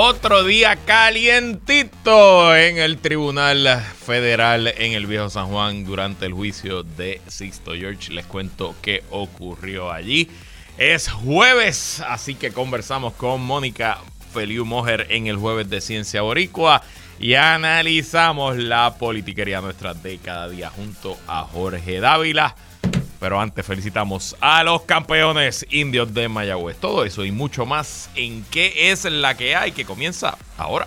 otro día calientito en el Tribunal Federal en el Viejo San Juan durante el juicio de Sixto George. Les cuento qué ocurrió allí. Es jueves, así que conversamos con Mónica Feliu Mojer en el jueves de Ciencia Boricua y analizamos la politiquería nuestra de cada día junto a Jorge Dávila. Pero antes felicitamos a los campeones indios de Mayagüez. Todo eso y mucho más en qué es la que hay que comienza ahora.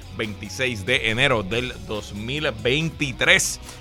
26 de enero del 2023.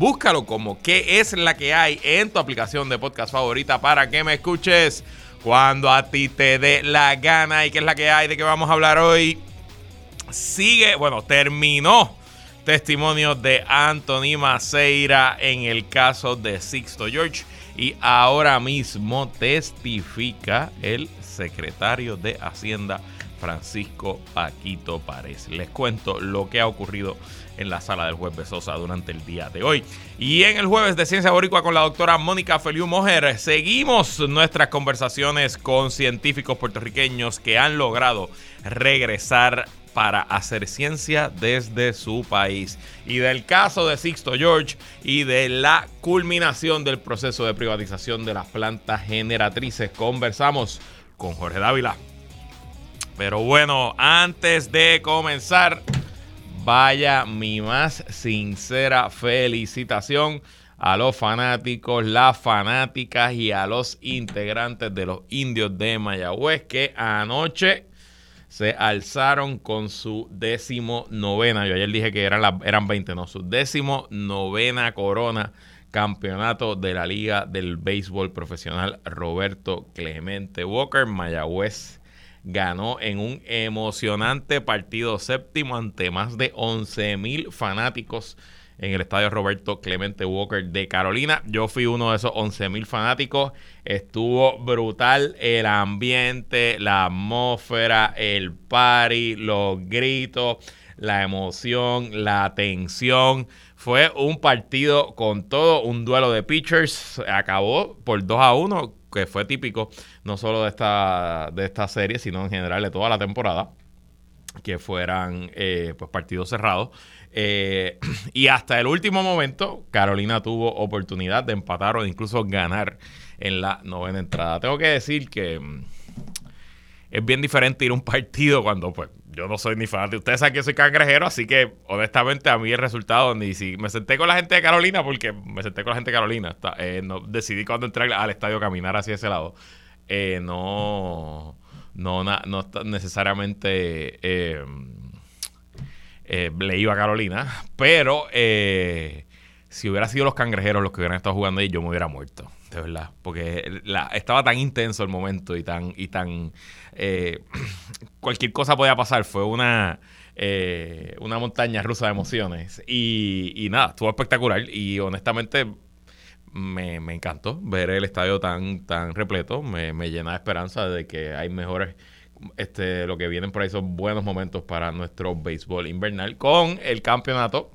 Búscalo como qué es la que hay en tu aplicación de podcast favorita para que me escuches cuando a ti te dé la gana. Y qué es la que hay de qué vamos a hablar hoy. Sigue, bueno, terminó testimonio de Anthony Maceira en el caso de Sixto George y ahora mismo testifica el secretario de Hacienda Francisco Paquito Párez. Les cuento lo que ha ocurrido en la sala del juez Besosa durante el día de hoy. Y en el jueves de Ciencia Boricua con la doctora Mónica Feliu Mojer, seguimos nuestras conversaciones con científicos puertorriqueños que han logrado regresar para hacer ciencia desde su país. Y del caso de Sixto George y de la culminación del proceso de privatización de las plantas generatrices, conversamos con Jorge Dávila. Pero bueno, antes de comenzar, Vaya mi más sincera felicitación a los fanáticos, las fanáticas y a los integrantes de los indios de Mayagüez que anoche se alzaron con su décimo novena. Yo ayer dije que eran, eran 20, no, su décimo novena corona campeonato de la Liga del Béisbol Profesional Roberto Clemente Walker. Mayagüez ganó en un emocionante partido séptimo ante más de 11 mil fanáticos en el estadio Roberto Clemente Walker de Carolina. Yo fui uno de esos 11 mil fanáticos. Estuvo brutal el ambiente, la atmósfera, el party, los gritos, la emoción, la tensión. Fue un partido con todo, un duelo de pitchers. Acabó por 2 a 1 que fue típico no solo de esta, de esta serie, sino en general de toda la temporada, que fueran eh, pues partidos cerrados. Eh, y hasta el último momento, Carolina tuvo oportunidad de empatar o incluso ganar en la novena entrada. Tengo que decir que mm, es bien diferente ir a un partido cuando pues yo no soy ni fanático. Ustedes saben que soy cangrejero, así que honestamente a mí el resultado, ni si me senté con la gente de Carolina, porque me senté con la gente de Carolina, eh, no, decidí cuando entré al estadio caminar hacia ese lado. Eh, no, no, no necesariamente eh, le iba a Carolina, pero si hubiera sido los cangrejeros los que hubieran estado jugando ahí, yo me hubiera muerto, de verdad, porque estaba tan intenso el momento y tan, y tan eh, cualquier cosa podía pasar. Fue una, eh, una montaña rusa de emociones. Y, nada, estuvo espectacular. Y honestamente me, encantó ver el estadio tan, tan repleto. Me, llena de esperanza de que hay mejores. Este, lo que vienen por ahí son buenos momentos para nuestro béisbol invernal. Con el campeonato,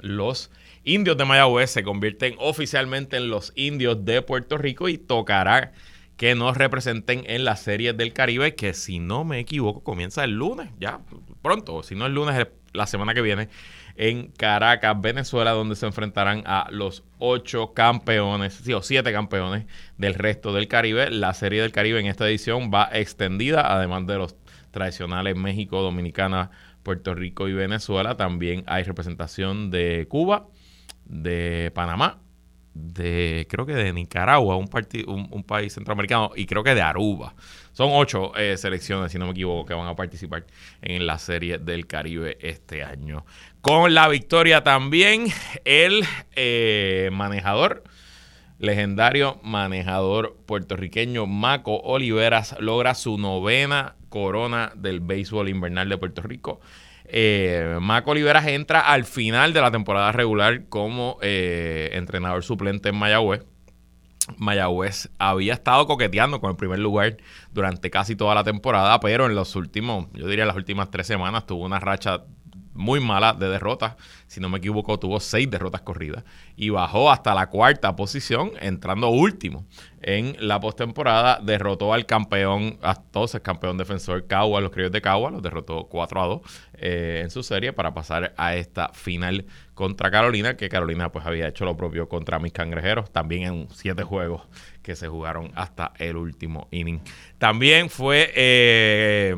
los indios de Mayagüez se convierten oficialmente en los indios de Puerto Rico y tocará que nos representen en las series del Caribe, que si no me equivoco comienza el lunes, ya pronto, si no el lunes la semana que viene en Caracas, Venezuela, donde se enfrentarán a los ocho campeones, sí, o siete campeones del resto del Caribe. La Serie del Caribe en esta edición va extendida, además de los tradicionales México, Dominicana, Puerto Rico y Venezuela. También hay representación de Cuba, de Panamá, de creo que de Nicaragua, un, un, país centroamericano, y creo que de Aruba. Son ocho eh, selecciones, si no me equivoco, que van a participar en la Serie del Caribe este año. Con la victoria también el eh, manejador, legendario manejador puertorriqueño Maco Oliveras logra su novena corona del béisbol invernal de Puerto Rico. Eh, Maco Oliveras entra al final de la temporada regular como eh, entrenador suplente en Mayagüez. Mayagüez había estado coqueteando con el primer lugar durante casi toda la temporada, pero en los últimos, yo diría las últimas tres semanas, tuvo una racha muy mala de derrotas. Si no me equivoco, tuvo seis derrotas corridas y bajó hasta la cuarta posición, entrando último en la postemporada. Derrotó al campeón, a el campeón defensor Cagua, los criollos de Cagua, los derrotó 4 a 2 eh, en su serie para pasar a esta final contra Carolina, que Carolina pues había hecho lo propio contra mis cangrejeros, también en siete juegos que se jugaron hasta el último inning. También fue. Eh,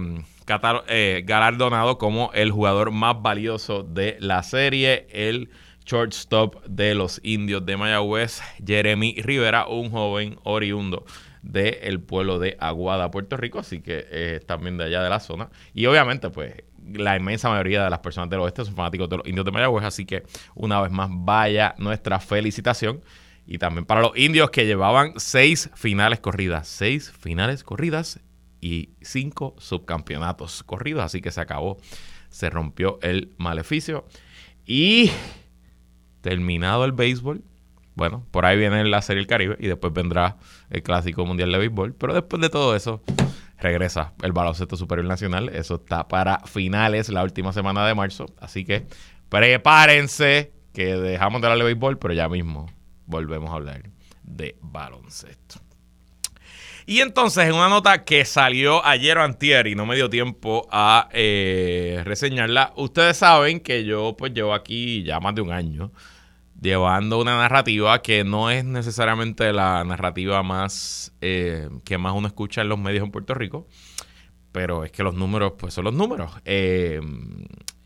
eh, galardonado como el jugador más valioso de la serie, el shortstop de los indios de Mayagüez, Jeremy Rivera, un joven oriundo del pueblo de Aguada, Puerto Rico, así que eh, también de allá de la zona. Y obviamente, pues, la inmensa mayoría de las personas del oeste son fanáticos de los indios de Mayagüez, así que una vez más, vaya nuestra felicitación. Y también para los indios que llevaban seis finales corridas, seis finales corridas y cinco subcampeonatos corridos. Así que se acabó, se rompió el maleficio. Y terminado el béisbol, bueno, por ahí viene la Serie del Caribe y después vendrá el Clásico Mundial de Béisbol. Pero después de todo eso, regresa el baloncesto superior nacional. Eso está para finales, la última semana de marzo. Así que prepárense que dejamos de hablar de béisbol, pero ya mismo volvemos a hablar de baloncesto. Y entonces, en una nota que salió ayer o antier y no me dio tiempo a eh, reseñarla, ustedes saben que yo pues llevo aquí ya más de un año llevando una narrativa que no es necesariamente la narrativa más eh, que más uno escucha en los medios en Puerto Rico, pero es que los números pues son los números. Eh,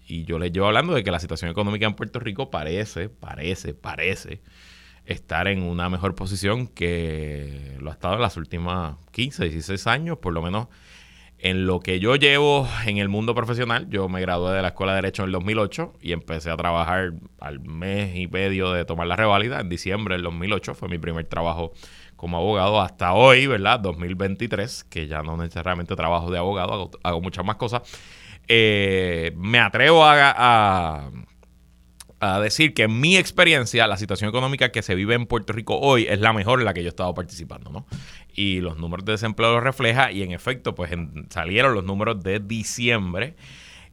y yo les llevo hablando de que la situación económica en Puerto Rico parece, parece, parece estar en una mejor posición que lo ha estado en las últimas 15, 16 años, por lo menos en lo que yo llevo en el mundo profesional. Yo me gradué de la Escuela de Derecho en el 2008 y empecé a trabajar al mes y medio de tomar la reválida. En diciembre del 2008 fue mi primer trabajo como abogado hasta hoy, ¿verdad? 2023, que ya no necesariamente trabajo de abogado, hago, muchas más cosas. Eh, me atrevo a a decir que en mi experiencia la situación económica que se vive en Puerto Rico hoy es la mejor en la que yo he estado participando, ¿no? Y los números de desempleo lo refleja y en efecto pues salieron los números de diciembre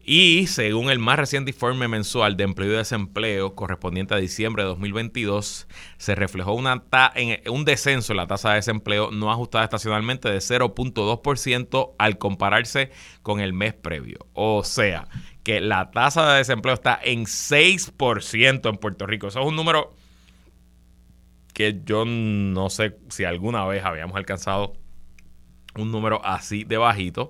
y según el más reciente informe mensual de empleo y desempleo correspondiente a diciembre de 2022, se reflejó un descenso en la tasa de desempleo no ajustada estacionalmente de 0.2% al compararse con el mes previo. O sea, que la tasa de desempleo está en 6% en Puerto Rico. Eso es un número que yo no sé si alguna vez habíamos alcanzado un número así de bajito.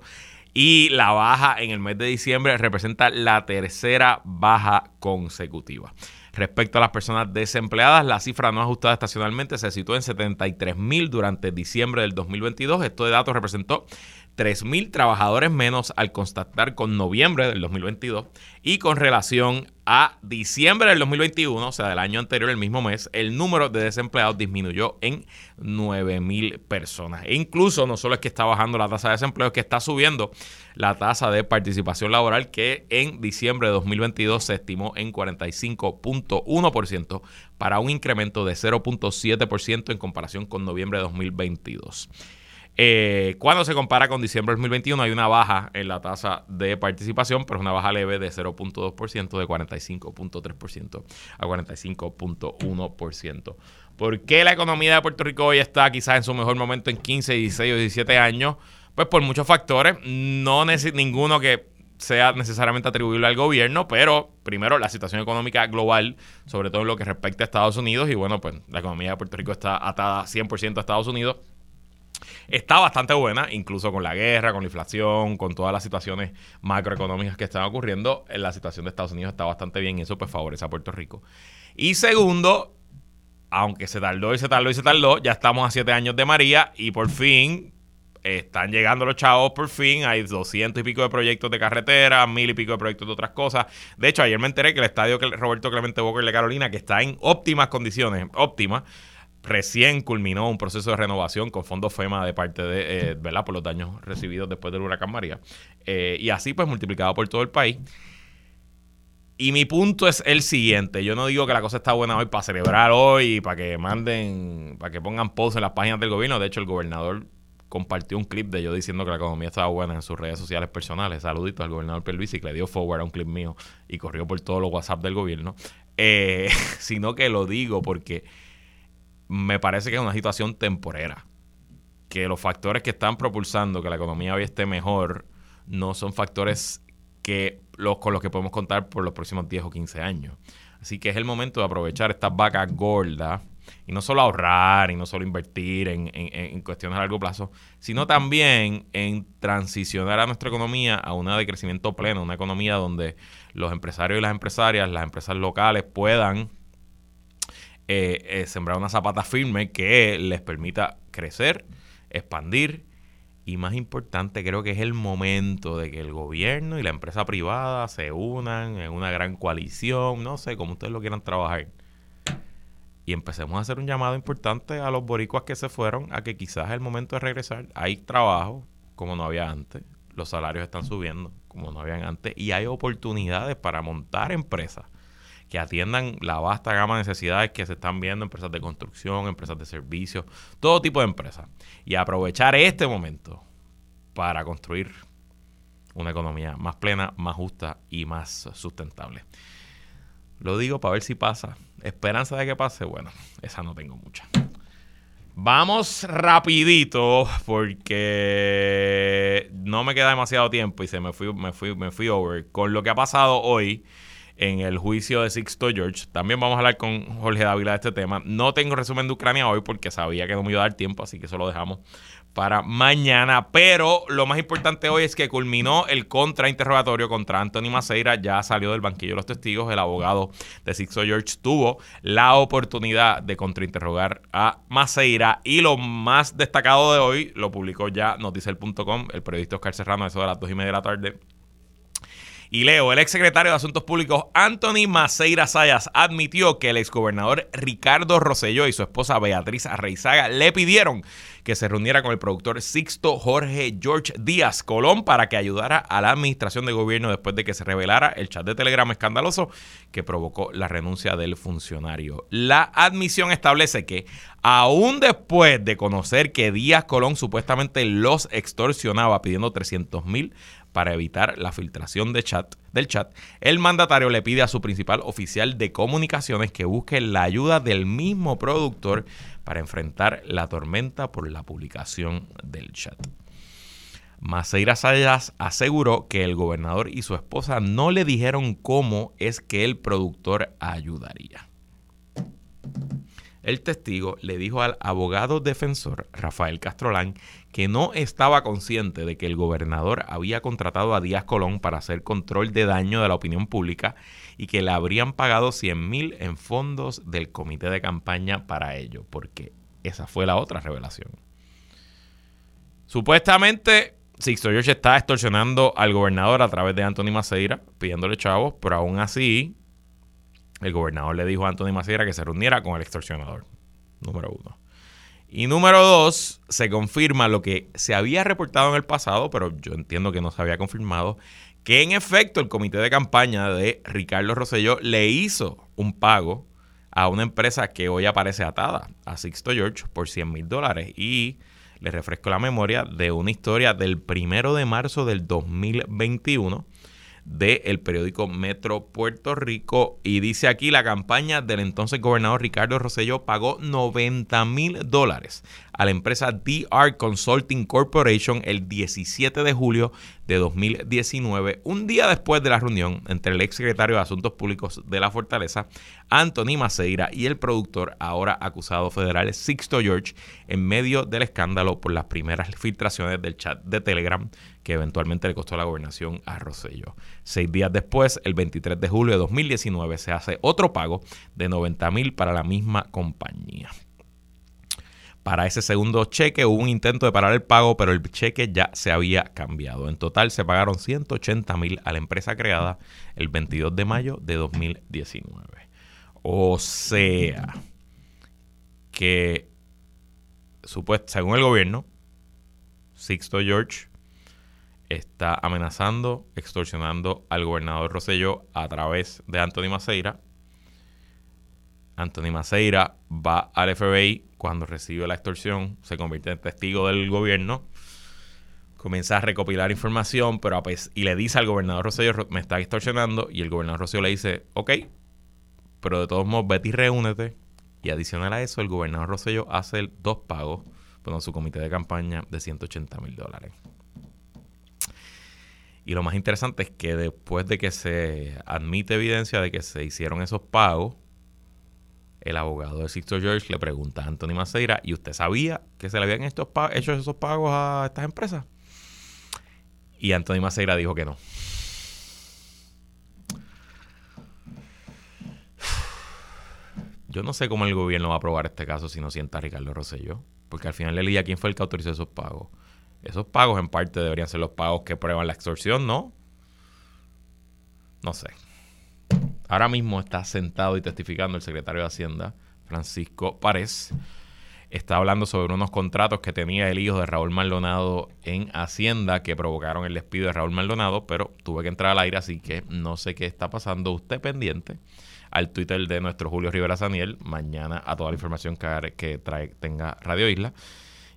Y la baja en el mes de diciembre representa la tercera baja consecutiva. Respecto a las personas desempleadas, la cifra no ajustada estacionalmente se situó en 73 mil durante diciembre del 2022. Esto de datos representó 3.000 trabajadores menos al constatar con noviembre del 2022 y con relación a diciembre del 2021, o sea, del año anterior, el mismo mes, el número de desempleados disminuyó en 9.000 personas. E incluso no solo es que está bajando la tasa de desempleo, es que está subiendo la tasa de participación laboral que en diciembre de 2022 se estimó en 45.1% para un incremento de 0.7% en comparación con noviembre de 2022. Eh, cuando se compara con diciembre de 2021 hay una baja en la tasa de participación, pero es una baja leve de 0.2% de 45.3% a 45.1%. ¿Por qué la economía de Puerto Rico hoy está quizás en su mejor momento en 15, 16 o 17 años? Pues por muchos factores, no ninguno que sea necesariamente atribuible al gobierno, pero primero la situación económica global, sobre todo en lo que respecta a Estados Unidos, y bueno, pues la economía de Puerto Rico está atada 100% a Estados Unidos, está bastante buena, incluso con la guerra, con la inflación, con todas las situaciones macroeconómicas que están ocurriendo, la situación de Estados Unidos está bastante bien y eso pues favorece a Puerto Rico. Y segundo, aunque se tardó y se tardó y se tardó, ya estamos a siete años de María y por fin están llegando los chavos por fin. Hay doscientos y pico de proyectos de carretera, mil y pico de proyectos de otras cosas. De hecho, ayer me enteré que el estadio Roberto Clemente Walker de Carolina, que está en óptimas condiciones, óptimas, recién culminó un proceso de renovación con fondos FEMA de parte de, eh, ¿verdad? Por los daños recibidos después del huracán María. Eh, y así pues multiplicado por todo el país. Y mi punto es el siguiente. Yo no digo que la cosa está buena hoy para celebrar hoy, para que manden, para que pongan posts en las páginas del gobierno. De hecho, el gobernador compartió un clip de yo diciendo que la economía estaba buena en sus redes sociales personales. Saludito al gobernador Pierluisi que le dio forward a un clip mío y corrió por todos los WhatsApp del gobierno. Eh, sino que lo digo porque me parece que es una situación temporera. Que los factores que están propulsando que la economía hoy esté mejor no son factores que los, con los que podemos contar por los próximos 10 o 15 años. Así que es el momento de aprovechar estas vacas gordas y no solo ahorrar y no solo invertir en, en, cuestiones a largo plazo, sino también en transicionar a nuestra economía a una de crecimiento pleno, una economía donde los empresarios y las empresarias, las empresas locales puedan eh, eh, sembrar una zapata firme que les permita crecer, expandir y más importante creo que es el momento de que el gobierno y la empresa privada se unan en una gran coalición, no sé, como ustedes lo quieran trabajar. Y empecemos a hacer un llamado importante a los boricuas que se fueron a que quizás es el momento de regresar. Hay trabajo como no había antes, los salarios están subiendo como no habían antes y hay oportunidades para montar empresas que atiendan la vasta gama de necesidades que se están viendo, empresas de construcción, empresas de servicios, todo tipo de empresas. Y aprovechar este momento para construir una economía más plena, más justa y más sustentable. Lo digo para ver si pasa. Esperanza de que pase, bueno, esa no tengo mucha. Vamos rapidito porque no me queda demasiado tiempo y se me fui, me fui, me fui over con lo que ha pasado hoy en el juicio de Sixto George. También vamos a hablar con Jorge Dávila de este tema. No tengo resumen de Ucrania hoy porque sabía que no me iba a dar tiempo, así que eso lo dejamos para mañana. Pero lo más importante hoy es que culminó el contrainterrogatorio contra Anthony Maceira. Ya salió del banquillo de los testigos. El abogado de Sixto George tuvo la oportunidad de contrainterrogar a Maceira. Y lo más destacado de hoy lo publicó ya noticel.com, el periodista Oscar Serrano, eso de las dos y media de la tarde y leo, el exsecretario de Asuntos Públicos Anthony Maceira Sayas admitió que el exgobernador Ricardo Rosselló y su esposa Beatriz Arreizaga le pidieron que se reuniera con el productor Sixto Jorge George Díaz Colón para que ayudara a la administración de gobierno después de que se revelara el chat de Telegram escandaloso que provocó la renuncia del funcionario. La admisión establece que aún después de conocer que Díaz Colón supuestamente los extorsionaba pidiendo 300 mil para evitar la filtración de chat, del chat, el mandatario le pide a su principal oficial de comunicaciones que busque la ayuda del mismo productor para enfrentar la tormenta por la publicación del chat. Maceira Sayas aseguró que el gobernador y su esposa no le dijeron cómo es que el productor ayudaría. El testigo le dijo al abogado defensor Rafael Castrolán que no estaba consciente de que el gobernador había contratado a Díaz Colón para hacer control de daño de la opinión pública y que le habrían pagado 100 mil en fondos del comité de campaña para ello, porque esa fue la otra revelación. Supuestamente, Sixto George está extorsionando al gobernador a través de Anthony Maceira, pidiéndole chavos, pero aún así el gobernador le dijo a Antonio Maceira que se reuniera con el extorsionador. Número uno. Y número dos, se confirma lo que se había reportado en el pasado, pero yo entiendo que no se había confirmado, que en efecto el comité de campaña de Ricardo Rosselló le hizo un pago a una empresa que hoy aparece atada a Sixto George por 100 mil dólares. Y le refresco la memoria de una historia del primero de marzo del 2021 del periódico Metro Puerto Rico. Y dice aquí la campaña del entonces gobernador Ricardo Rosselló pagó 90 mil dólares a la empresa DR Consulting Corporation el 17 de julio de 2019, un día después de la reunión entre el ex secretario de Asuntos Públicos de la Fortaleza, Anthony Maceira, y el productor, ahora acusado federal Sixto George, en medio del escándalo por las primeras filtraciones del chat de Telegram que eventualmente le costó la gobernación a Rosello. Seis días después, el 23 de julio de 2019, se hace otro pago de 90 mil para la misma compañía. Para ese segundo cheque hubo un intento de parar el pago, pero el cheque ya se había cambiado. En total se pagaron 180 mil a la empresa creada el 22 de mayo de 2019. O sea, que según el gobierno, Sixto George está amenazando, extorsionando al gobernador Rosselló a través de Anthony Maceira. Anthony Maceira va al FBI cuando recibe la extorsión, se convierte en testigo del gobierno, comienza a recopilar información, pero y le dice al gobernador Rosselló, me está extorsionando, y el gobernador Rosselló le dice, ok, pero de todos modos, vete y reúnete. Y adicional a eso, el gobernador Rosselló hace dos pagos con su comité de campaña de 180 mil dólares. Y lo más interesante es que después de que se admite evidencia de que se hicieron esos pagos, el abogado de Sixto George le pregunta a Anthony Maceira, ¿y usted sabía que se le habían hecho esos pagos a estas empresas? Y Anthony Maceira dijo que no. Yo no sé cómo el gobierno va a aprobar este caso si no sienta a Ricardo Rosselló, porque al final le leía quién fue el que autorizó esos pagos. Esos pagos en parte deberían ser los pagos que prueban la extorsión, ¿no? No sé. Ahora mismo está sentado y testificando el secretario de Hacienda, Francisco Párez. Está hablando sobre unos contratos que tenía el hijo de Raúl Maldonado en Hacienda que provocaron el despido de Raúl Maldonado, pero tuve que entrar al aire, así que no sé qué está pasando. Usted pendiente al Twitter de nuestro Julio Rivera Saniel, mañana a toda la información que, que trae, tenga Radio Isla.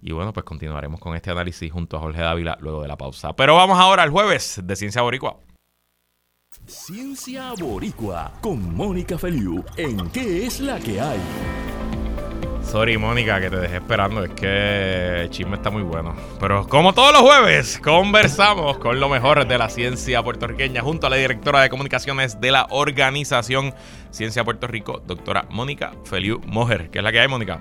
Y bueno, pues continuaremos con este análisis junto a Jorge Dávila luego de la pausa. Pero vamos ahora al jueves de Ciencia Boricua. Ciencia Boricua con Mónica Feliu en ¿Qué es la que hay? Sorry, Mónica, que te dejé esperando. Es que el chisme está muy bueno. Pero como todos los jueves, conversamos con lo mejor de la ciencia puertorriqueña junto a la directora de comunicaciones de la organización Ciencia Puerto Rico, doctora Mónica Feliu Mojer. ¿Qué es la que hay, Mónica?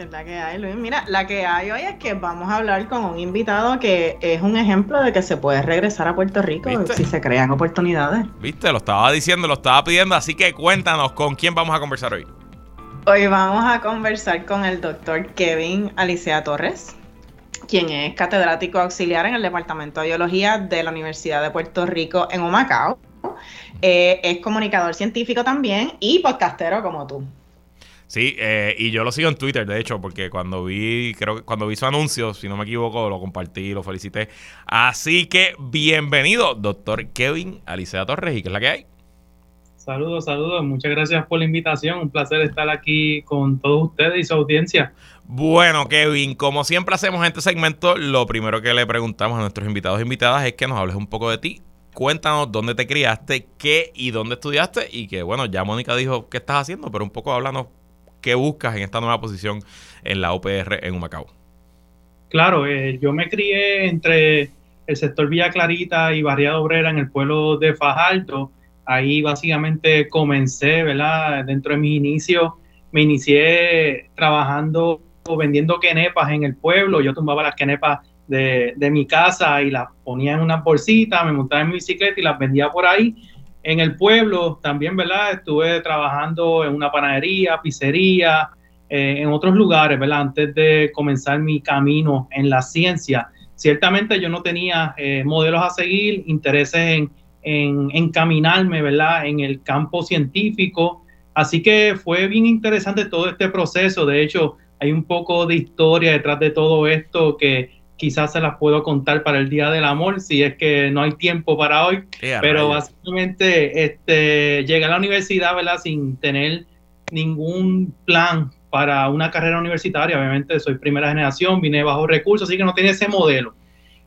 Es la que hay, Luis. Mira, la que hay hoy es que vamos a hablar con un invitado que es un ejemplo de que se puede regresar a Puerto Rico si se crean oportunidades. Viste, lo estaba diciendo, lo estaba pidiendo, así que cuéntanos con quién vamos a conversar hoy. Hoy vamos a conversar con el doctor Kevin Alicea Torres, quien es catedrático auxiliar en el Departamento de Biología de la Universidad de Puerto Rico en Humacao. Eh, es comunicador científico también y podcastero como tú. Sí, eh, y yo lo sigo en Twitter, de hecho, porque cuando vi, creo que cuando vi su anuncio, si no me equivoco, lo compartí, lo felicité. Así que bienvenido, doctor Kevin Alicea Torres, ¿y qué es la que hay? Saludos, saludos. Muchas gracias por la invitación. Un placer estar aquí con todos ustedes y su audiencia. Bueno, Kevin, como siempre hacemos en este segmento, lo primero que le preguntamos a nuestros invitados e invitadas es que nos hables un poco de ti. Cuéntanos dónde te criaste, qué y dónde estudiaste y que, bueno, ya Mónica dijo qué estás haciendo, pero un poco háblanos qué buscas en esta nueva posición en la UPR en Humacao. Claro, eh, yo me crié entre el sector Villa Clarita y Barriada Obrera en el pueblo de Fajardo. Ahí básicamente comencé, ¿verdad? Dentro de mis inicios, me inicié trabajando o vendiendo quenepas en el pueblo. Yo tumbaba las quenepas de, de mi casa y las ponía en una bolsita, me montaba en mi bicicleta y las vendía por ahí en el pueblo también, ¿verdad? Estuve trabajando en una panadería, pizzería, eh, en otros lugares, ¿verdad? Antes de comenzar mi camino en la ciencia. Ciertamente yo no tenía eh, modelos a seguir, intereses en, en encaminarme, ¿verdad? En el campo científico. Así que fue bien interesante todo este proceso. De hecho, hay un poco de historia detrás de todo esto que quizás se las puedo contar para el Día del Amor, si es que no hay tiempo para hoy, pero básicamente este, llegué a la universidad, ¿verdad? Sin tener ningún plan para una carrera universitaria, obviamente soy primera generación, vine bajo recursos, así que no tenía ese modelo.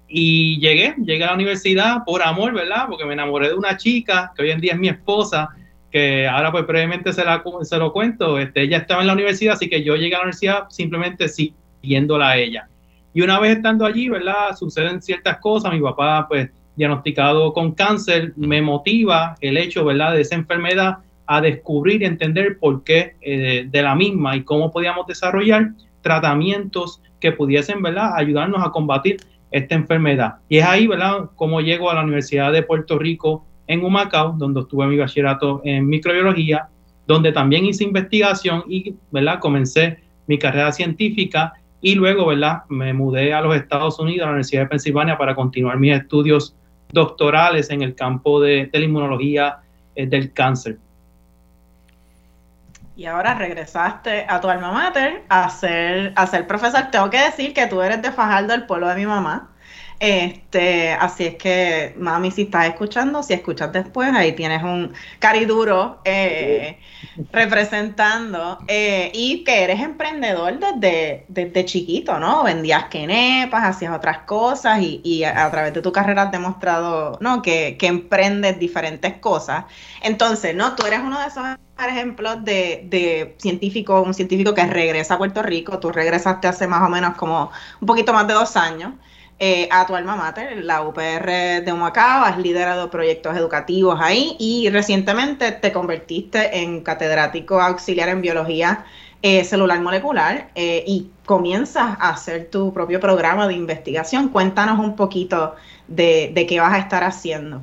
Y llegué, llegué a la universidad por amor, ¿verdad? Porque me enamoré de una chica que hoy en día es mi esposa, que ahora pues brevemente se, la, se lo cuento. Este, ella estaba en la universidad, así que yo llegué a la universidad simplemente siguiéndola a ella. Y una vez estando allí, ¿verdad? Suceden ciertas cosas. Mi papá, pues, diagnosticado con cáncer, me motiva el hecho, ¿verdad?, de esa enfermedad a descubrir y entender por qué eh, de la misma y cómo podíamos desarrollar tratamientos que pudiesen, ¿verdad?, ayudarnos a combatir esta enfermedad. Y es ahí, ¿verdad?, cómo llego a la Universidad de Puerto Rico en Humacao, donde estuve mi bachillerato en microbiología, donde también hice investigación y, ¿verdad?, comencé mi carrera científica y luego, ¿verdad?, me mudé a los Estados Unidos, a la Universidad de Pensilvania, para continuar mis estudios doctorales en el campo de, la inmunología eh, del cáncer. Y ahora regresaste a tu alma mater a ser, a ser profesor. Tengo que decir que tú eres de Fajardo, el pueblo de mi mamá. Este, así es que, mami, si estás escuchando, si escuchas después, ahí tienes un cariduro eh, representando eh, y que eres emprendedor desde, desde chiquito, ¿no? Vendías quenepas, hacías otras cosas y, a, través de tu carrera has demostrado, ¿no? Que, que, emprendes diferentes cosas. Entonces, ¿no? Tú eres uno de esos ejemplos de, de científico, un científico que regresa a Puerto Rico, tú regresaste hace más o menos como un poquito más de dos años. Eh, a tu alma mater, la UPR de Humacao, has liderado proyectos educativos ahí y recientemente te convertiste en catedrático auxiliar en biología eh, celular molecular eh, y comienzas a hacer tu propio programa de investigación. Cuéntanos un poquito de, de qué vas a estar haciendo.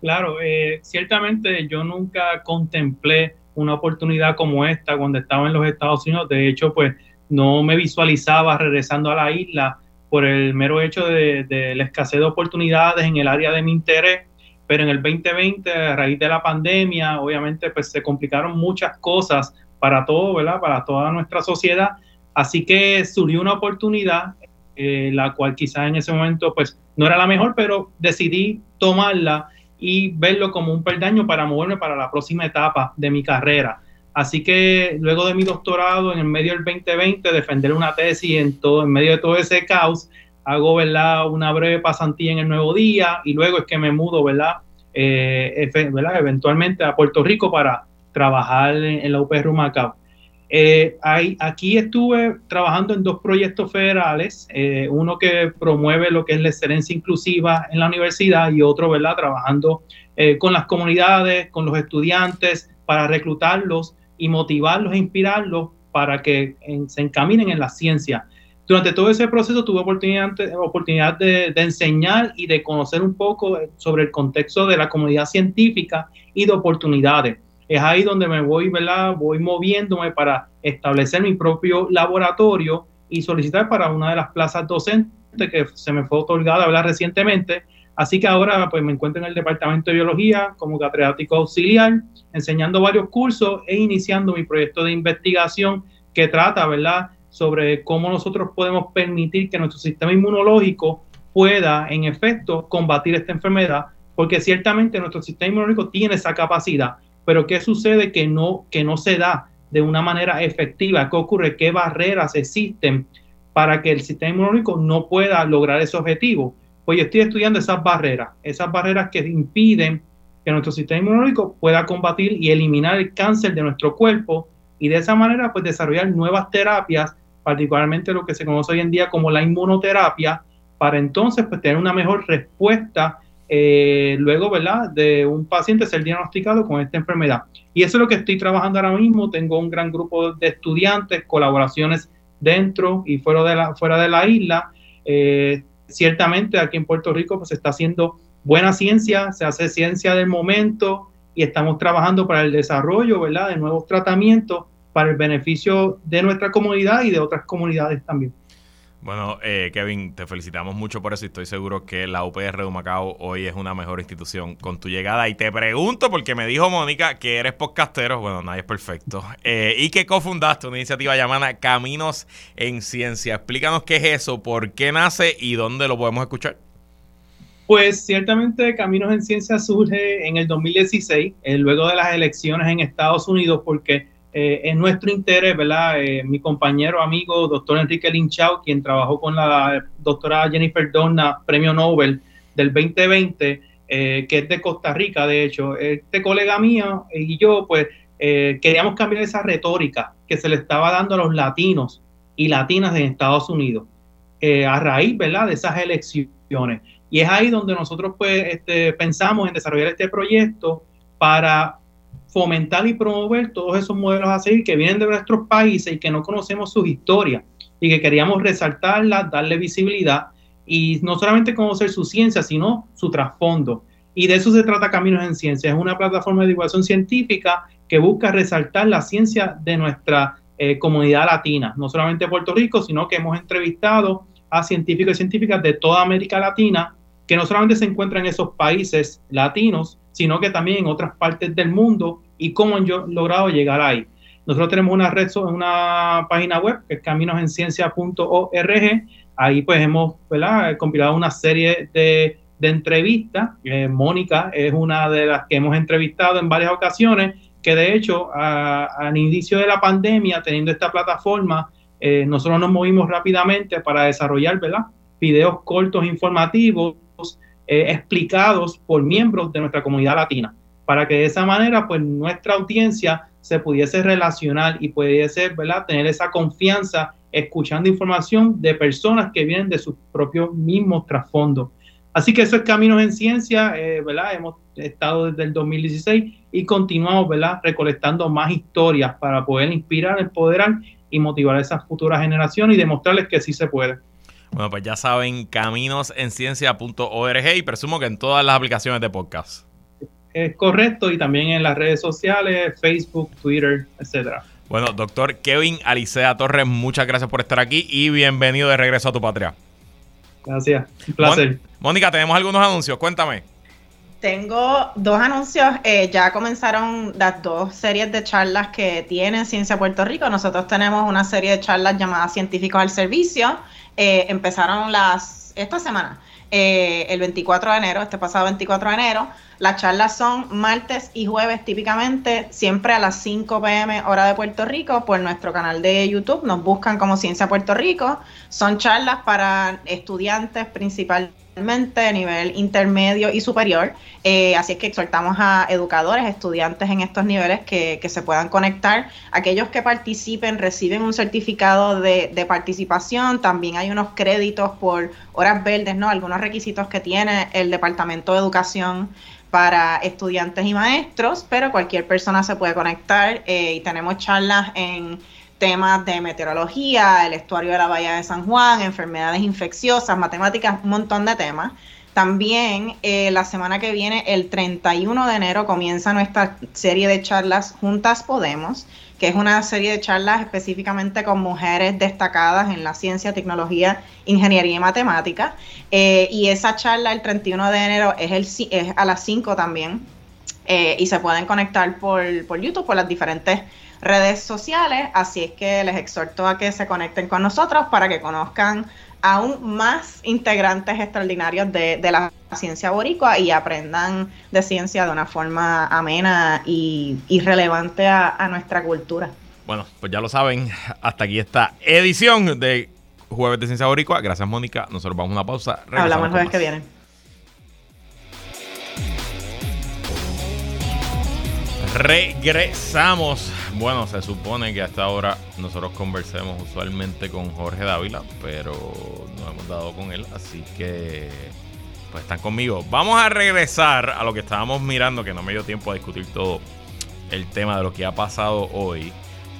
Claro, ciertamente yo nunca contemplé una oportunidad como esta cuando estaba en los Estados Unidos. De hecho, pues no me visualizaba regresando a la isla por el mero hecho de, la escasez de oportunidades en el área de mi interés, pero en el 2020, a raíz de la pandemia, obviamente pues se complicaron muchas cosas para todo, ¿verdad? Para toda nuestra sociedad, así que surgió una oportunidad, eh, la cual quizás en ese momento pues no era la mejor, pero decidí tomarla y verlo como un peldaño para moverme para la próxima etapa de mi carrera. Así que luego de mi doctorado en el medio del 2020, defender una tesis en, todo, en medio de todo ese caos, hago ¿verdad? una breve pasantía en el Nuevo Día y luego es que me mudo ¿verdad? Eh, eventualmente a Puerto Rico para trabajar en, la UPR Macao. Eh, aquí estuve trabajando en dos proyectos federales, eh, uno que promueve lo que es la excelencia inclusiva en la universidad y otro, ¿verdad? Trabajando eh, con las comunidades, con los estudiantes, para reclutarlos y motivarlos e inspirarlos para que se encaminen en la ciencia. Durante todo ese proceso tuve oportunidad, oportunidad de, enseñar y de conocer un poco sobre el contexto de la comunidad científica y de oportunidades. Es ahí donde me voy, ¿verdad? Voy moviéndome para establecer mi propio laboratorio y solicitar para una de las plazas docentes que se me fue otorgada, ¿verdad? Recientemente, Así que ahora pues me encuentro en el departamento de biología como catedrático auxiliar, enseñando varios cursos e iniciando mi proyecto de investigación que trata, ¿verdad?, sobre cómo nosotros podemos permitir que nuestro sistema inmunológico pueda, en efecto, combatir esta enfermedad, porque ciertamente nuestro sistema inmunológico tiene esa capacidad, pero ¿qué sucede que no, que no se da de una manera efectiva? ¿Qué ocurre? ¿Qué barreras existen para que el sistema inmunológico no pueda lograr ese objetivo? Pues yo estoy estudiando esas barreras, esas barreras que impiden que nuestro sistema inmunológico pueda combatir y eliminar el cáncer de nuestro cuerpo y de esa manera pues desarrollar nuevas terapias, particularmente lo que se conoce hoy en día como la inmunoterapia, para entonces pues tener una mejor respuesta eh, luego, ¿verdad?, de un paciente ser diagnosticado con esta enfermedad. Y eso es lo que estoy trabajando ahora mismo. Tengo un gran grupo de estudiantes, colaboraciones dentro y fuera de la, fuera de la isla. Eh, ciertamente aquí en Puerto Rico pues se está haciendo buena ciencia, se hace ciencia del momento y estamos trabajando para el desarrollo, ¿verdad?, de nuevos tratamientos para el beneficio de nuestra comunidad y de otras comunidades también. Bueno, eh, Kevin, te felicitamos mucho por eso y estoy seguro que la UPR de Macao hoy es una mejor institución con tu llegada. Y te pregunto, porque me dijo Mónica que eres podcastero, bueno, nadie es perfecto, eh, y que cofundaste una iniciativa llamada Caminos en Ciencia. Explícanos qué es eso, por qué nace y dónde lo podemos escuchar. Pues ciertamente Caminos en Ciencia surge en el 2016, eh, luego de las elecciones en Estados Unidos, porque eh, en nuestro interés, ¿verdad? Eh, mi compañero, amigo, doctor Enrique Linchau, quien trabajó con la doctora Jennifer Donna, premio Nobel del 2020, eh, que es de Costa Rica, de hecho, este colega mío y yo, pues, queríamos cambiar esa retórica que se le estaba dando a los latinos y latinas en Estados Unidos, a raíz, ¿verdad?, de esas elecciones. Y es ahí donde nosotros, pues, este, pensamos en desarrollar este proyecto para fomentar y promover todos esos modelos a seguir que vienen de nuestros países y que no conocemos sus historias y que queríamos resaltarlas, darle visibilidad y no solamente conocer su ciencia, sino su trasfondo. Y de eso se trata Caminos en Ciencia. Es una plataforma de divulgación científica que busca resaltar la ciencia de nuestra eh, comunidad latina, no solamente Puerto Rico, sino que hemos entrevistado a científicos y científicas de toda América Latina que no solamente se encuentran en esos países latinos, sino que también en otras partes del mundo y cómo han logrado llegar ahí. Nosotros tenemos una red, una página web que es caminosenciencia.org. Ahí pues hemos compilado una serie de, entrevistas. Eh, Mónica es una de las que hemos entrevistado en varias ocasiones, que de hecho al inicio de la pandemia, teniendo esta plataforma, eh, nosotros nos movimos rápidamente para desarrollar ¿verdad? videos cortos informativos eh, explicados por miembros de nuestra comunidad latina, para que de esa manera pues nuestra audiencia se pudiese relacionar y pudiese tener esa confianza escuchando información de personas que vienen de sus propios mismos trasfondos. Así que eso es Caminos en Ciencia, eh, ¿verdad? Hemos estado desde el 2016 y continuamos, ¿verdad? Recolectando más historias para poder inspirar, empoderar y motivar a esas futuras generaciones y demostrarles que sí se puede. Bueno, pues ya saben, caminosenciencia.org y presumo que en todas las aplicaciones de podcast. Es correcto, y también en las redes sociales, Facebook, Twitter, etcétera. Bueno, doctor Kevin Alicea Torres, muchas gracias por estar aquí y bienvenido de regreso a tu patria. Gracias, un placer. Mónica, tenemos algunos anuncios, cuéntame. Tengo dos anuncios. Eh, ya comenzaron las dos series de charlas que tiene Ciencia Puerto Rico. Nosotros tenemos una serie de charlas llamadas Científicos al Servicio eh, empezaron las esta semana, eh, el 24 de enero, este pasado 24 de enero. Las charlas son martes y jueves típicamente, siempre a las 5 pm hora de Puerto Rico, por nuestro canal de YouTube. Nos buscan como Ciencia Puerto Rico. Son charlas para estudiantes principalmente a nivel intermedio y superior. Eh, así es que exhortamos a educadores, estudiantes en estos niveles que, se puedan conectar. Aquellos que participen reciben un certificado de, de, participación. También hay unos créditos por horas verdes, ¿no? Algunos requisitos que tiene el Departamento de Educación para estudiantes y maestros, pero cualquier persona se puede conectar eh, y tenemos charlas en temas de meteorología, el estuario de la Bahía de San Juan, enfermedades infecciosas, matemáticas, un montón de temas. También eh, la semana que viene, el 31 de enero, comienza nuestra serie de charlas Juntas Podemos, que es una serie de charlas específicamente con mujeres destacadas en la ciencia, tecnología, ingeniería y matemática. Eh, y esa charla el 31 de enero es, a las 5 también. Eh, y se pueden conectar por, por YouTube, por las diferentes redes sociales, así es que les exhorto a que se conecten con nosotros para que conozcan aún más integrantes extraordinarios de, la ciencia boricua y aprendan de ciencia de una forma amena y, relevante a, nuestra cultura. Bueno, pues ya lo saben, hasta aquí esta edición de Jueves de Ciencia Boricua. Gracias, Mónica. Nosotros vamos a una pausa. Hablamos el jueves que viene. Regresamos. Bueno, se supone que hasta ahora nosotros conversemos usualmente con Jorge Dávila, pero no hemos dado con él, así que pues están conmigo. Vamos a regresar a lo que estábamos mirando, que no me dio tiempo a discutir todo el tema de lo que ha pasado hoy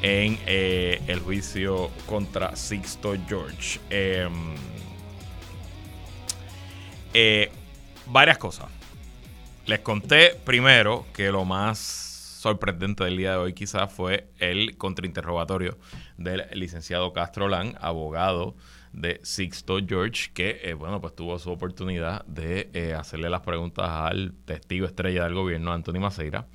en eh, el juicio contra Sixto George. Em, eh, varias cosas. Les conté primero que lo más sorprendente del día de hoy quizás fue el contrainterrogatorio del licenciado Castro Lang, abogado de Sixto George, que eh, bueno, pues tuvo su oportunidad de eh, hacerle las preguntas al testigo estrella del gobierno, Anthony Maceira,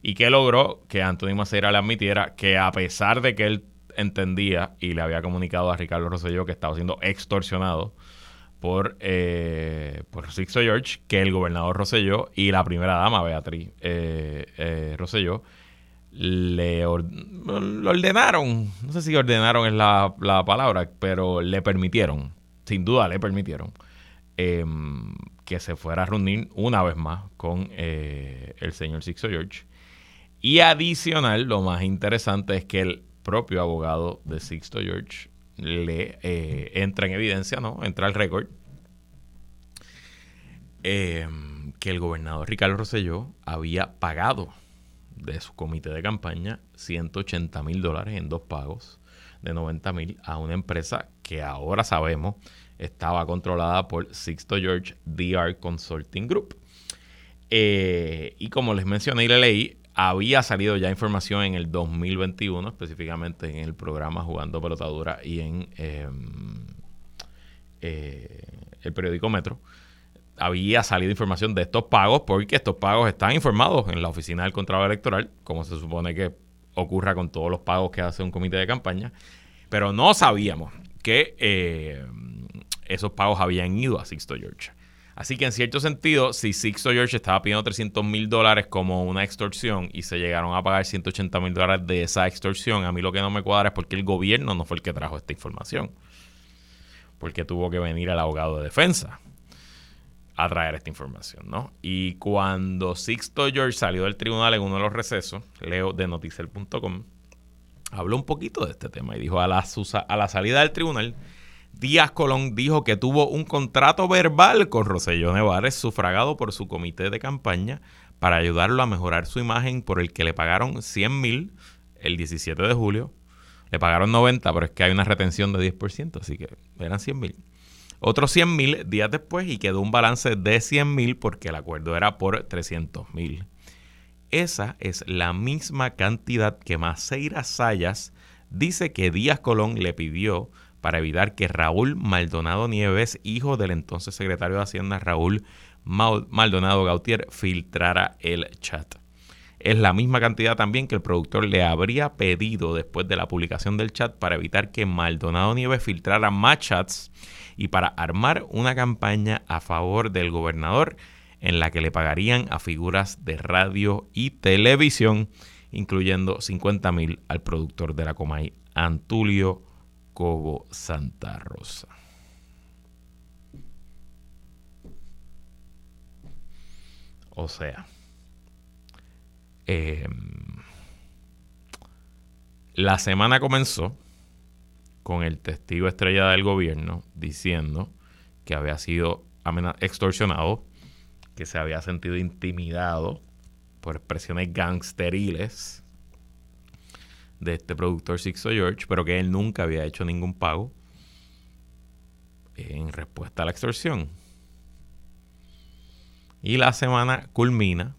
y que logró que Anthony Maceira le admitiera que a pesar de que él entendía y le había comunicado a Ricardo Rosselló que estaba siendo extorsionado por, eh, por Sixto George que el gobernador Rosselló y la primera dama Beatriz eh, eh, Rosselló le lo ordenaron, no sé si ordenaron es la, palabra, pero le permitieron, sin duda le permitieron, em, que se fuera a reunir una vez más con eh, el señor Sixto George. Y adicional, lo más interesante es que el propio abogado de Sixto George le eh, entra en evidencia, ¿no? Entra al récord. Em, que el gobernador Ricardo Rosselló había pagado de su comité de campaña 180 mil dólares en dos pagos de 90 mil a una empresa que ahora sabemos estaba controlada por Sixto George DR Consulting Group. Eh, y como les mencioné y le leí, había salido ya información en el 2021, específicamente en el programa Jugando Pelotadura y en em, eh, el periódico Metro, había salido información de estos pagos porque estos pagos están informados en la oficina del Contralor Electoral, como se supone que ocurra con todos los pagos que hace un comité de campaña, pero no sabíamos que eh, esos pagos habían ido a Sixto George. Así que en cierto sentido, si Sixto George estaba pidiendo 300 mil dólares como una extorsión y se llegaron a pagar 180 mil dólares de esa extorsión, a mí lo que no me cuadra es porque el gobierno no fue el que trajo esta información. Porque tuvo que venir el abogado de defensa a traer esta información, ¿no? Y cuando Sixto George salió del tribunal en uno de los recesos, leo de noticel.com, habló un poquito de este tema y dijo a la, a la salida del tribunal, Díaz Colón dijo que tuvo un contrato verbal con Roselló Nevares, sufragado por su comité de campaña, para ayudarlo a mejorar su imagen, por el que le pagaron 100 mil el 17 de julio. Le pagaron 90, pero es que hay una retención de 10%, así que eran 100 mil otros 100 mil días después y quedó un balance de 100 mil porque el acuerdo era por 300 mil. Esa es la misma cantidad que Maceira Sayas dice que Díaz Colón le pidió para evitar que Raúl Maldonado Nieves, hijo del entonces secretario de Hacienda Raúl Maldonado Gautier, filtrara el chat. Es la misma cantidad también que el productor le habría pedido después de la publicación del chat para evitar que Maldonado Nieves filtrara más chats y para armar una campaña a favor del gobernador en la que le pagarían a figuras de radio y televisión, incluyendo 50 mil al productor de la Comay, Antulio Cobo Santa Rosa. O sea, em, la semana comenzó con el testigo estrella del gobierno diciendo que había sido extorsionado, que se había sentido intimidado por expresiones gangsteriles de este productor Sixto George, pero que él nunca había hecho ningún pago en respuesta a la extorsión. Y la semana culmina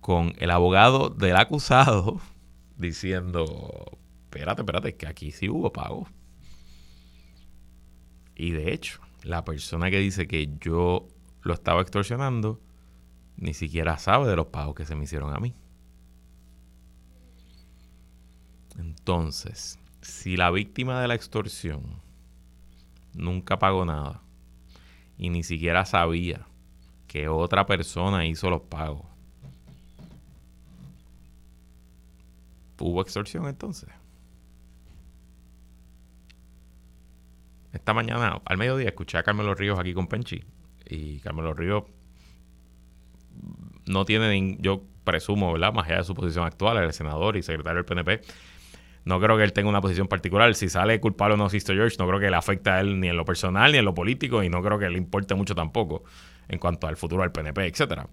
con el abogado del acusado diciendo, espérate, espérate, que aquí sí hubo pago. Y de hecho, la persona que dice que yo lo estaba extorsionando, ni siquiera sabe de los pagos que se me hicieron a mí. Entonces, si la víctima de la extorsión nunca pagó nada y ni siquiera sabía que otra persona hizo los pagos, ¿Hubo extorsión entonces? Esta mañana, al mediodía, escuché a Carmelo Ríos aquí con Penchi. Y Carmelo Ríos no tiene, yo presumo, ¿verdad? Más allá de su posición actual, el senador y secretario del PNP. No creo que él tenga una posición particular. Si sale culpable o no Sisto George, no creo que le afecte a él ni en lo personal ni en lo político y no creo que le importe mucho tampoco en cuanto al futuro del PNP, etcétera.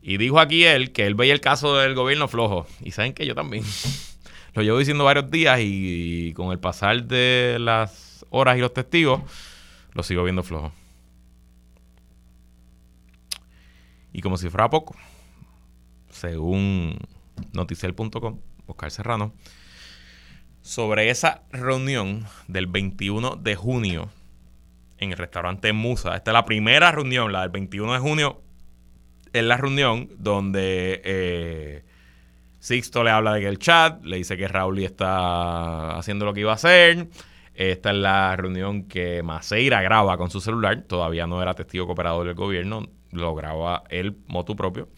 Y dijo aquí él que él veía el caso del gobierno flojo. Y saben que yo también. Lo llevo diciendo varios días y, con el pasar de las horas y los testigos, lo sigo viendo flojo. Y como si fuera poco, según noticiel.com, Oscar Serrano, sobre esa reunión del 21 de junio en el restaurante Musa. Esta es la primera reunión, la del 21 de junio en la reunión donde eh, Sixto le habla de que el chat, le dice que Raúl está haciendo lo que iba a hacer. Esta es la reunión que Maceira graba con su celular. Todavía no era testigo cooperador del gobierno, lo graba él, motu propio.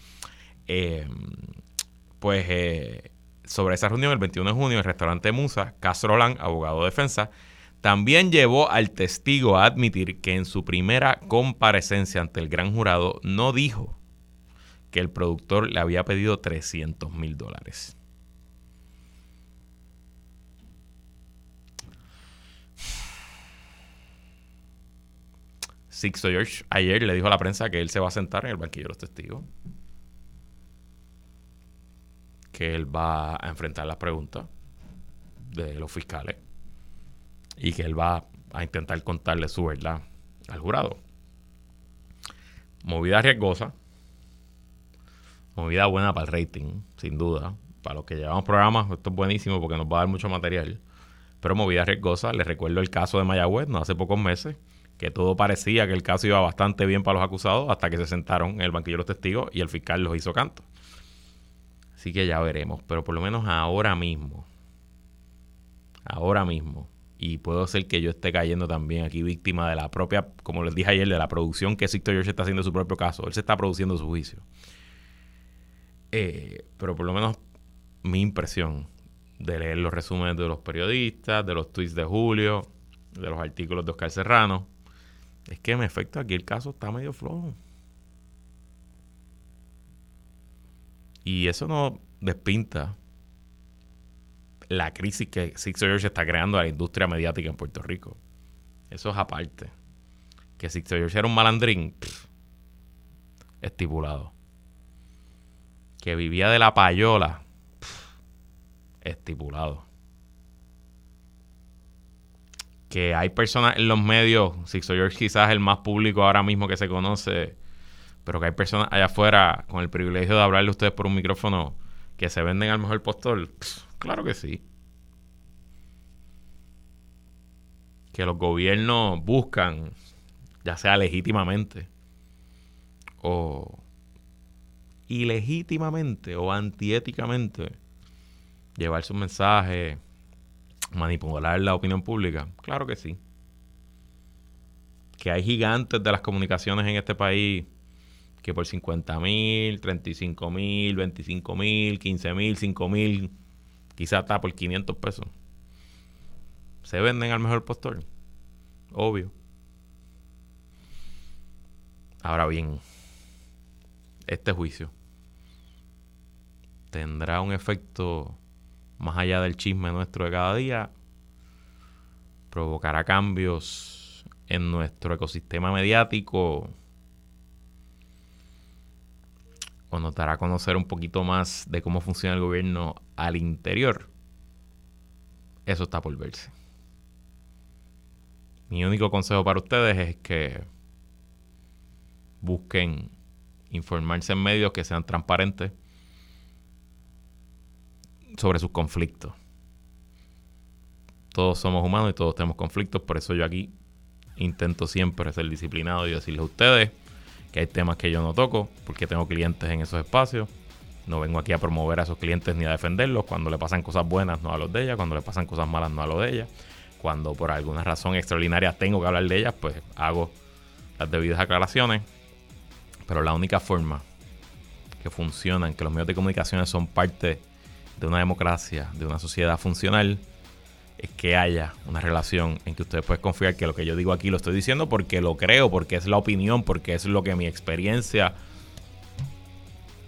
Eh, pues eh, sobre esa reunión, el 21 de junio, en el restaurante Musa, Castrolán, abogado de defensa, también llevó al testigo a admitir que en su primera comparecencia ante el gran jurado no dijo que el productor le había pedido 300 mil dólares. Sixto George ayer le dijo a la prensa que él se va a sentar en el banquillo de los testigos. Que él va a enfrentar las preguntas de los fiscales. Y que él va a intentar contarle su verdad al jurado. Movida riesgosa. Movida buena para el rating, sin duda. Para los que llevamos programas, esto es buenísimo porque nos va a dar mucho material. Pero movida riesgosa, les recuerdo el caso de Mayagüez, no hace pocos meses, que todo parecía que el caso iba bastante bien para los acusados hasta que se sentaron en el banquillo de los testigos y el fiscal los hizo canto. Así que ya veremos, pero por lo menos ahora mismo, ahora mismo, y puedo ser que yo esté cayendo también aquí víctima de la propia, como les dije ayer, de la producción que Sixto George está haciendo su propio caso. Él se está produciendo su juicio. Eh, pero por lo menos mi impresión de leer los resúmenes de los periodistas, de los tweets de Julio, de los artículos de Oscar Serrano, es que en efecto aquí el caso está medio flojo. Y eso no despinta la crisis que Six George está creando a la industria mediática en Puerto Rico. Eso es aparte. Que Six George era un malandrín, estipulado. Que vivía de la payola, estipulado que hay personas en los medios, George quizás el más público ahora mismo que se conoce, pero que hay personas allá afuera con el privilegio de hablarle a ustedes por un micrófono que se venden al mejor postor. claro que sí. Que los gobiernos buscan, ya sea legítimamente o ilegítimamente o antiéticamente, llevar su mensaje manipular la opinión pública? Claro que sí. Que hay gigantes de las comunicaciones en este país que por 50 mil, 35 mil, 25 mil, 15 mil, 5 mil, quizás hasta por 500 pesos, se venden al mejor postor. Obvio. Ahora bien, este juicio tendrá un efecto más allá del chisme nuestro de cada día, provocará cambios en nuestro ecosistema mediático o nos dará a conocer un poquito más de cómo funciona el gobierno al interior. Eso está por verse. Mi único consejo para ustedes es que busquen informarse en medios que sean transparentes sobre sus conflictos. Todos somos humanos y todos tenemos conflictos, por eso yo aquí intento siempre ser disciplinado y decirles a ustedes que hay temas que yo no toco, porque tengo clientes en esos espacios. No vengo aquí a promover a esos clientes ni a defenderlos. Cuando le pasan cosas buenas, no a los de ellas. Cuando le pasan cosas malas, no a los de ellas. Cuando por alguna razón extraordinaria tengo que hablar de ellas, pues hago las debidas aclaraciones. Pero la única forma que funcionan, que los medios de comunicación son parte de una democracia, de una sociedad funcional, es que haya una relación en que ustedes pueden confiar que lo que yo digo aquí lo estoy diciendo porque lo creo, porque es la opinión, porque es lo que mi experiencia,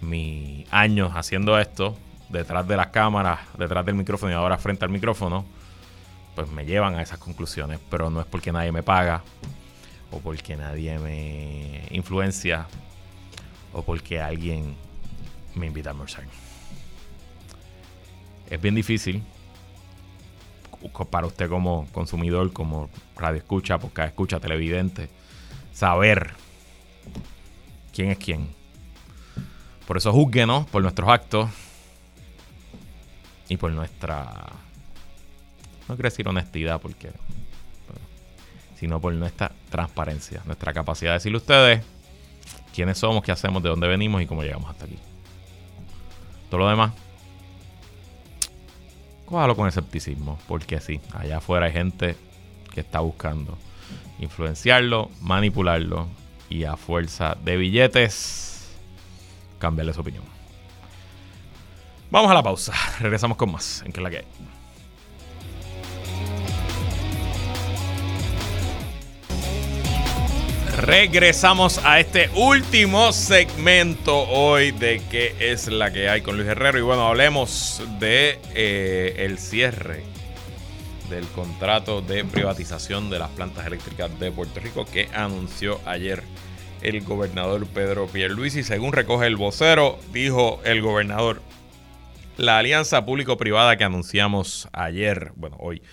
mis años haciendo esto, detrás de las cámaras, detrás del micrófono y ahora frente al micrófono, pues me llevan a esas conclusiones. Pero no es porque nadie me paga, o porque nadie me influencia, o porque alguien me invita a almorzar es bien difícil para usted como consumidor, como radio escucha, porque escucha, televidente, saber quién es quién. Por eso juzguenos por nuestros actos y por nuestra, no quiero decir honestidad, porque, sino por nuestra transparencia, nuestra capacidad de decirle a ustedes quiénes somos, qué hacemos, de dónde venimos y cómo llegamos hasta aquí. Todo lo demás cójalo con escepticismo, porque sí, allá afuera hay gente que está buscando influenciarlo, manipularlo y a fuerza de billetes cambiarle su opinión. Vamos a la pausa. Regresamos con más en que la que hay. Regresamos a este último segmento hoy de qué es la que hay con Luis Herrero. Y bueno, hablemos de eh, el cierre del contrato de privatización de las plantas eléctricas de Puerto Rico que anunció ayer el gobernador Pedro Pierluisi. Según recoge el vocero, dijo el gobernador, la alianza público-privada que anunciamos ayer, bueno, hoy,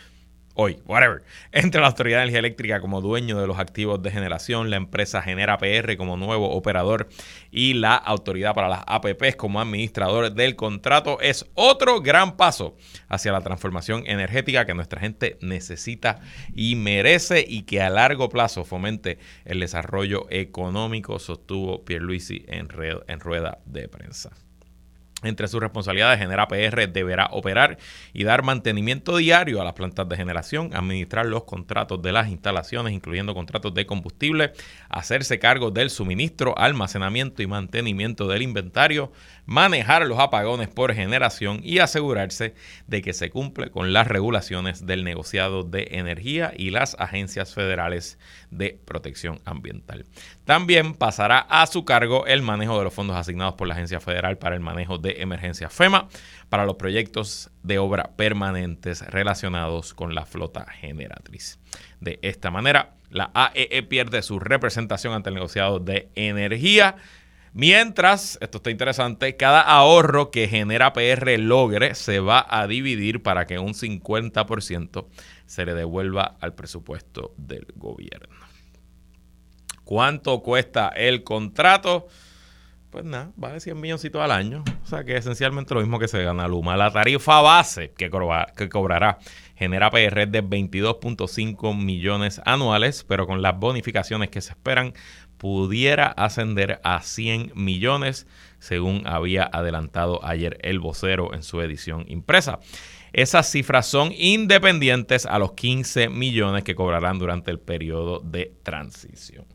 hoy, whatever, entre la Autoridad de Energía Eléctrica como dueño de los activos de generación, la empresa Genera PR como nuevo operador y la Autoridad para las APPs como administrador del contrato es otro gran paso hacia la transformación energética que nuestra gente necesita y merece y que a largo plazo fomente el desarrollo económico, sostuvo Pierluisi en, en rueda de prensa. Entre sus responsabilidades, Genera PR deberá operar y dar mantenimiento diario a las plantas de generación, administrar los contratos de las instalaciones, incluyendo contratos de combustible, hacerse cargo del suministro, almacenamiento y mantenimiento del inventario, manejar los apagones por generación y asegurarse de que se cumple con las regulaciones del negociado de energía y las agencias federales de protección ambiental. También pasará a su cargo el manejo de los fondos asignados por la Agencia Federal para el Manejo de Emergencia FEMA para los proyectos de obra permanentes relacionados con la flota generatriz. De esta manera, la AEE e pierde su representación ante el negociado de energía. Mientras, esto está interesante, cada ahorro que genera PR logre se va a dividir para que un 50% se le devuelva al presupuesto del gobierno. ¿Cuánto cuesta el contrato? Pues nada, vale 100 milloncitos al año. O sea que esencialmente lo mismo que se gana Luma. La tarifa base que, cobrará genera PR de 22.5 millones anuales, pero con las bonificaciones que se esperan pudiera ascender a 100 millones, según había adelantado ayer el vocero en su edición impresa. Esas cifras son independientes a los 15 millones que cobrarán durante el periodo de transición.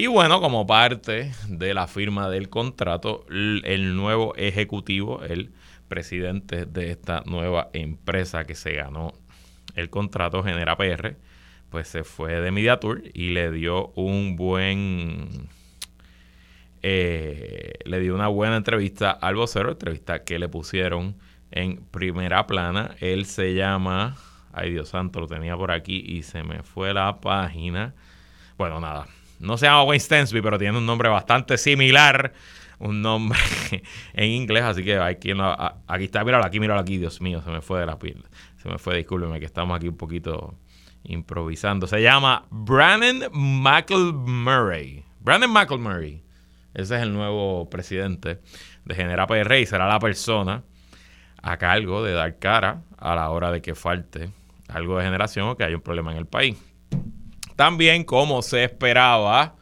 Y bueno, como parte de la firma del contrato, el nuevo ejecutivo, el presidente de esta nueva empresa que se ganó el contrato, Genera PR, pues se fue de Mediatur y le dio un buen... Eh, le dio una buena entrevista al vocero, entrevista que le pusieron en primera plana. Él se llama, ay Dios santo, lo tenía por aquí y se me fue la página. Bueno, nada, no se llama Wayne Stensby, pero tiene un nombre bastante similar, un nombre en inglés, así que aquí, aquí está, míralo aquí, míralo aquí, Dios mío, se me fue de la piel, se me fue, discúlpeme que estamos aquí un poquito improvisando. Se llama Brandon McElmurray. Brandon McElmurray. Ese es el nuevo presidente de Genera PR y será la persona a cargo de dar cara a la hora de que falte algo de generación o que haya un problema en el país. También, como se esperaba,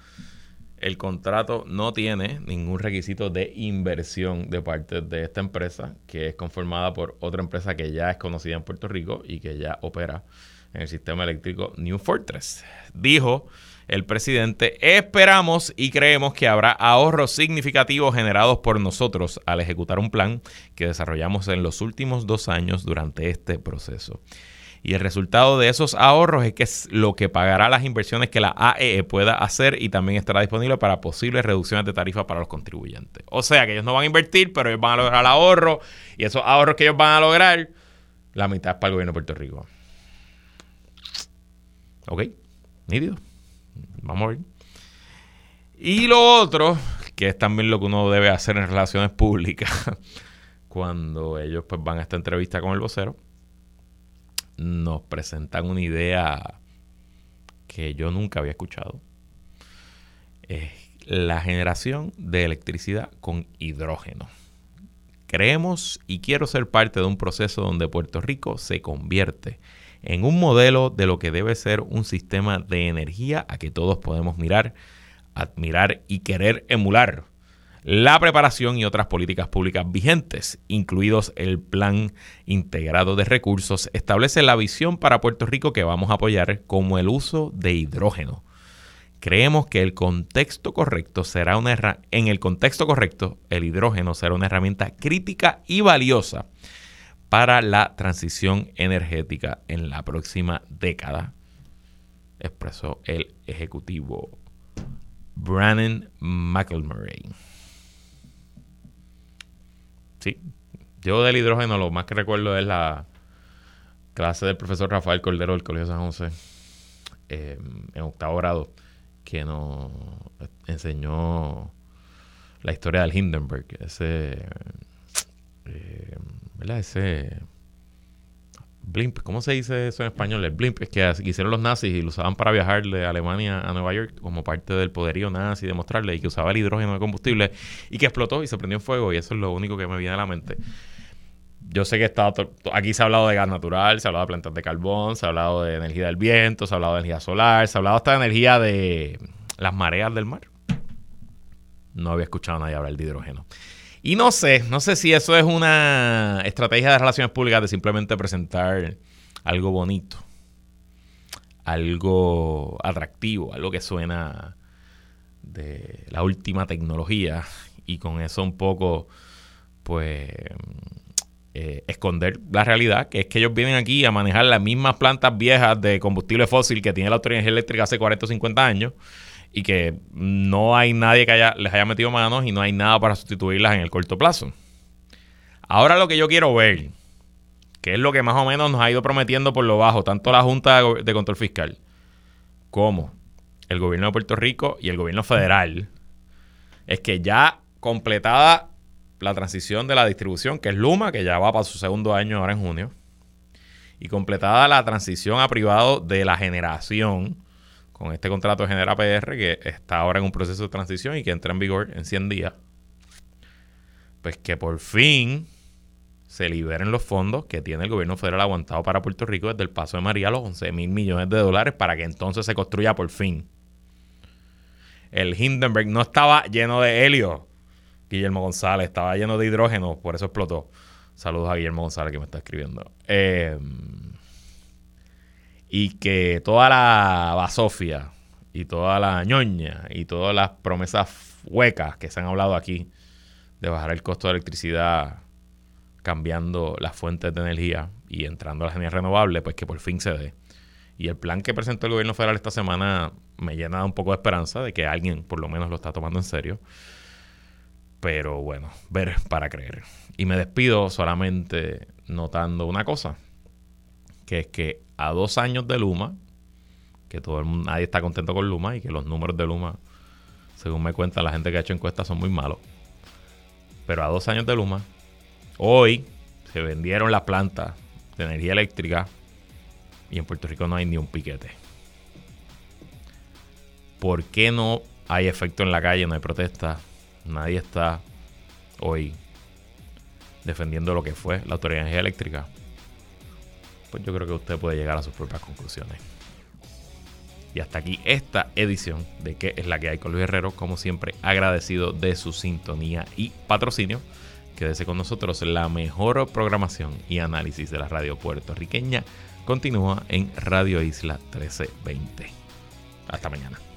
el contrato no tiene ningún requisito de inversión de parte de esta empresa, que es conformada por otra empresa que ya es conocida en Puerto Rico y que ya opera en el sistema eléctrico New Fortress. Dijo el presidente, esperamos y creemos que habrá ahorros significativos generados por nosotros al ejecutar un plan que desarrollamos en los últimos dos años durante este proceso y el resultado de esos ahorros es que es lo que pagará las inversiones que la AEE e pueda hacer y también estará disponible para posibles reducciones de tarifa para los contribuyentes. O sea que ellos no van a invertir, pero ellos van a lograr ahorro y esos ahorros que ellos van a lograr, la mitad es para el gobierno de Puerto Rico. Ok, nítido. Vamos a ver. Y lo otro, que es también lo que uno debe hacer en relaciones públicas, cuando ellos pues, van a esta entrevista con el vocero, nos presentan una idea que yo nunca había escuchado. Es la generación de electricidad con hidrógeno. Creemos y quiero ser parte de un proceso donde Puerto Rico se convierte en un modelo de lo que debe ser un sistema de energía a que todos podemos mirar, admirar y querer emular la preparación y otras políticas públicas vigentes, incluidos el Plan Integrado de Recursos, establece la visión para Puerto Rico que vamos a apoyar como el uso de hidrógeno, Creemos que el contexto correcto será una en el contexto correcto, el hidrógeno será una herramienta crítica y valiosa para la transición energética en la próxima década, expresó el ejecutivo Brannon McElmurray. Sí, yo del hidrógeno lo más que recuerdo es la clase del profesor Rafael Cordero del Colegio San José eh, en octavo grado que nos enseñó la historia del Hindenburg, ese, eh, ¿verdad? Ese blimp, ¿cómo se dice eso en español? El blimp es que hicieron los nazis y lo usaban para viajar de Alemania a Nueva York como parte del poderío nazi, demostrarle y que usaba el hidrógeno de combustible y que explotó y se prendió en fuego y eso es lo único que me viene a la mente yo sé que está, aquí se ha hablado de gas natural, se ha hablado de plantas de carbón, se ha hablado de energía del viento, se ha hablado de energía solar, se ha hablado hasta de energía de las mareas del mar. No había escuchado a nadie hablar de hidrógeno. Y no sé, no sé si eso es una estrategia de relaciones públicas de simplemente presentar algo bonito, algo atractivo, algo que suena de la última tecnología. Y con eso un poco, pues eh, esconder la realidad, que es que ellos vienen aquí a manejar las mismas plantas viejas de combustible fósil que tiene la autoridad eléctrica hace 40 o 50 años y que no hay nadie que haya, les haya metido manos y no hay nada para sustituirlas en el corto plazo. Ahora lo que yo quiero ver, que es lo que más o menos nos ha ido prometiendo por lo bajo, tanto la Junta de Control Fiscal como el gobierno de Puerto Rico y el gobierno federal, es que ya completada la transición de la distribución, que es Luma, que ya va para su segundo año ahora en junio, y completada la transición a privado de la generación, con este contrato de Genera PR, que está ahora en un proceso de transición y que entra en vigor en 100 días, pues que por fin se liberen los fondos que tiene el gobierno federal aguantado para Puerto Rico desde el paso de María, los 11 mil millones de dólares, para que entonces se construya por fin. El Hindenburg no estaba lleno de helio, Guillermo González, estaba lleno de hidrógeno, por eso explotó. Saludos a Guillermo González que me está escribiendo. Em, y que toda la basofia y toda la ñoña y todas las promesas huecas que se han hablado aquí de bajar el costo de electricidad cambiando las fuentes de energía y entrando a la energía renovable, pues que por fin se dé. Y el plan que presentó el gobierno federal esta semana me llena un poco de esperanza de que alguien por lo menos lo está tomando en serio. Pero bueno, ver para creer. Y me despido solamente notando una cosa, que es que a dos años de Luma, que todo el mundo, nadie está contento con Luma y que los números de Luma, según me cuenta la gente que ha hecho encuestas, son muy malos. Pero a dos años de Luma, hoy se vendieron las plantas de energía eléctrica y en Puerto Rico no hay ni un piquete. ¿Por qué no hay efecto en la calle, no hay protesta? nadie está hoy defendiendo lo que fue la Autoridad de Energía Eléctrica, pues yo creo que usted puede llegar a sus propias conclusiones. Y hasta aquí esta edición de ¿Qué es la que hay con Luis Herrero? Como siempre, agradecido de su sintonía y patrocinio. Quédese con nosotros. La mejor programación y análisis de la radio puertorriqueña continúa en Radio Isla 1320. Hasta mañana.